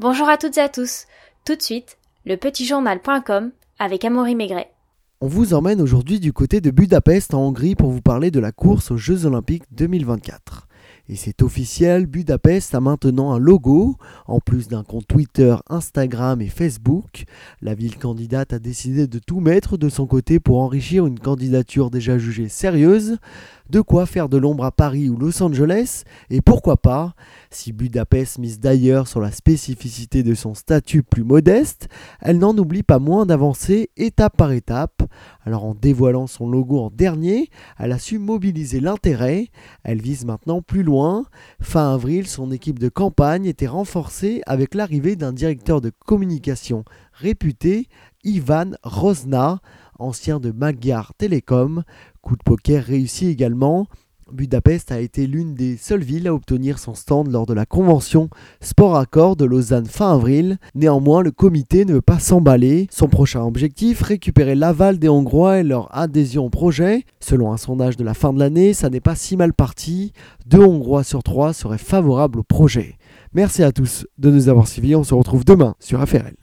Bonjour à toutes et à tous. Tout de suite, le petitjournal.com avec Amaury Maigret. On vous emmène aujourd'hui du côté de Budapest en Hongrie pour vous parler de la course aux Jeux Olympiques 2024. Et c'est officiel, Budapest a maintenant un logo, en plus d'un compte Twitter, Instagram et Facebook. La ville candidate a décidé de tout mettre de son côté pour enrichir une candidature déjà jugée sérieuse. De quoi faire de l'ombre à Paris ou Los Angeles, et pourquoi pas, si Budapest mise d'ailleurs sur la spécificité de son statut plus modeste, elle n'en oublie pas moins d'avancer étape par étape. Alors en dévoilant son logo en dernier, elle a su mobiliser l'intérêt, elle vise maintenant plus loin. Fin avril, son équipe de campagne était renforcée avec l'arrivée d'un directeur de communication réputé, Ivan Rosna, ancien de Magyar Telecom. Coup de poker réussi également. Budapest a été l'une des seules villes à obtenir son stand lors de la convention Sport Accord de Lausanne fin avril. Néanmoins, le comité ne veut pas s'emballer. Son prochain objectif, récupérer l'aval des Hongrois et leur adhésion au projet. Selon un sondage de la fin de l'année, ça n'est pas si mal parti. Deux Hongrois sur trois seraient favorables au projet. Merci à tous de nous avoir suivis. On se retrouve demain sur FRL.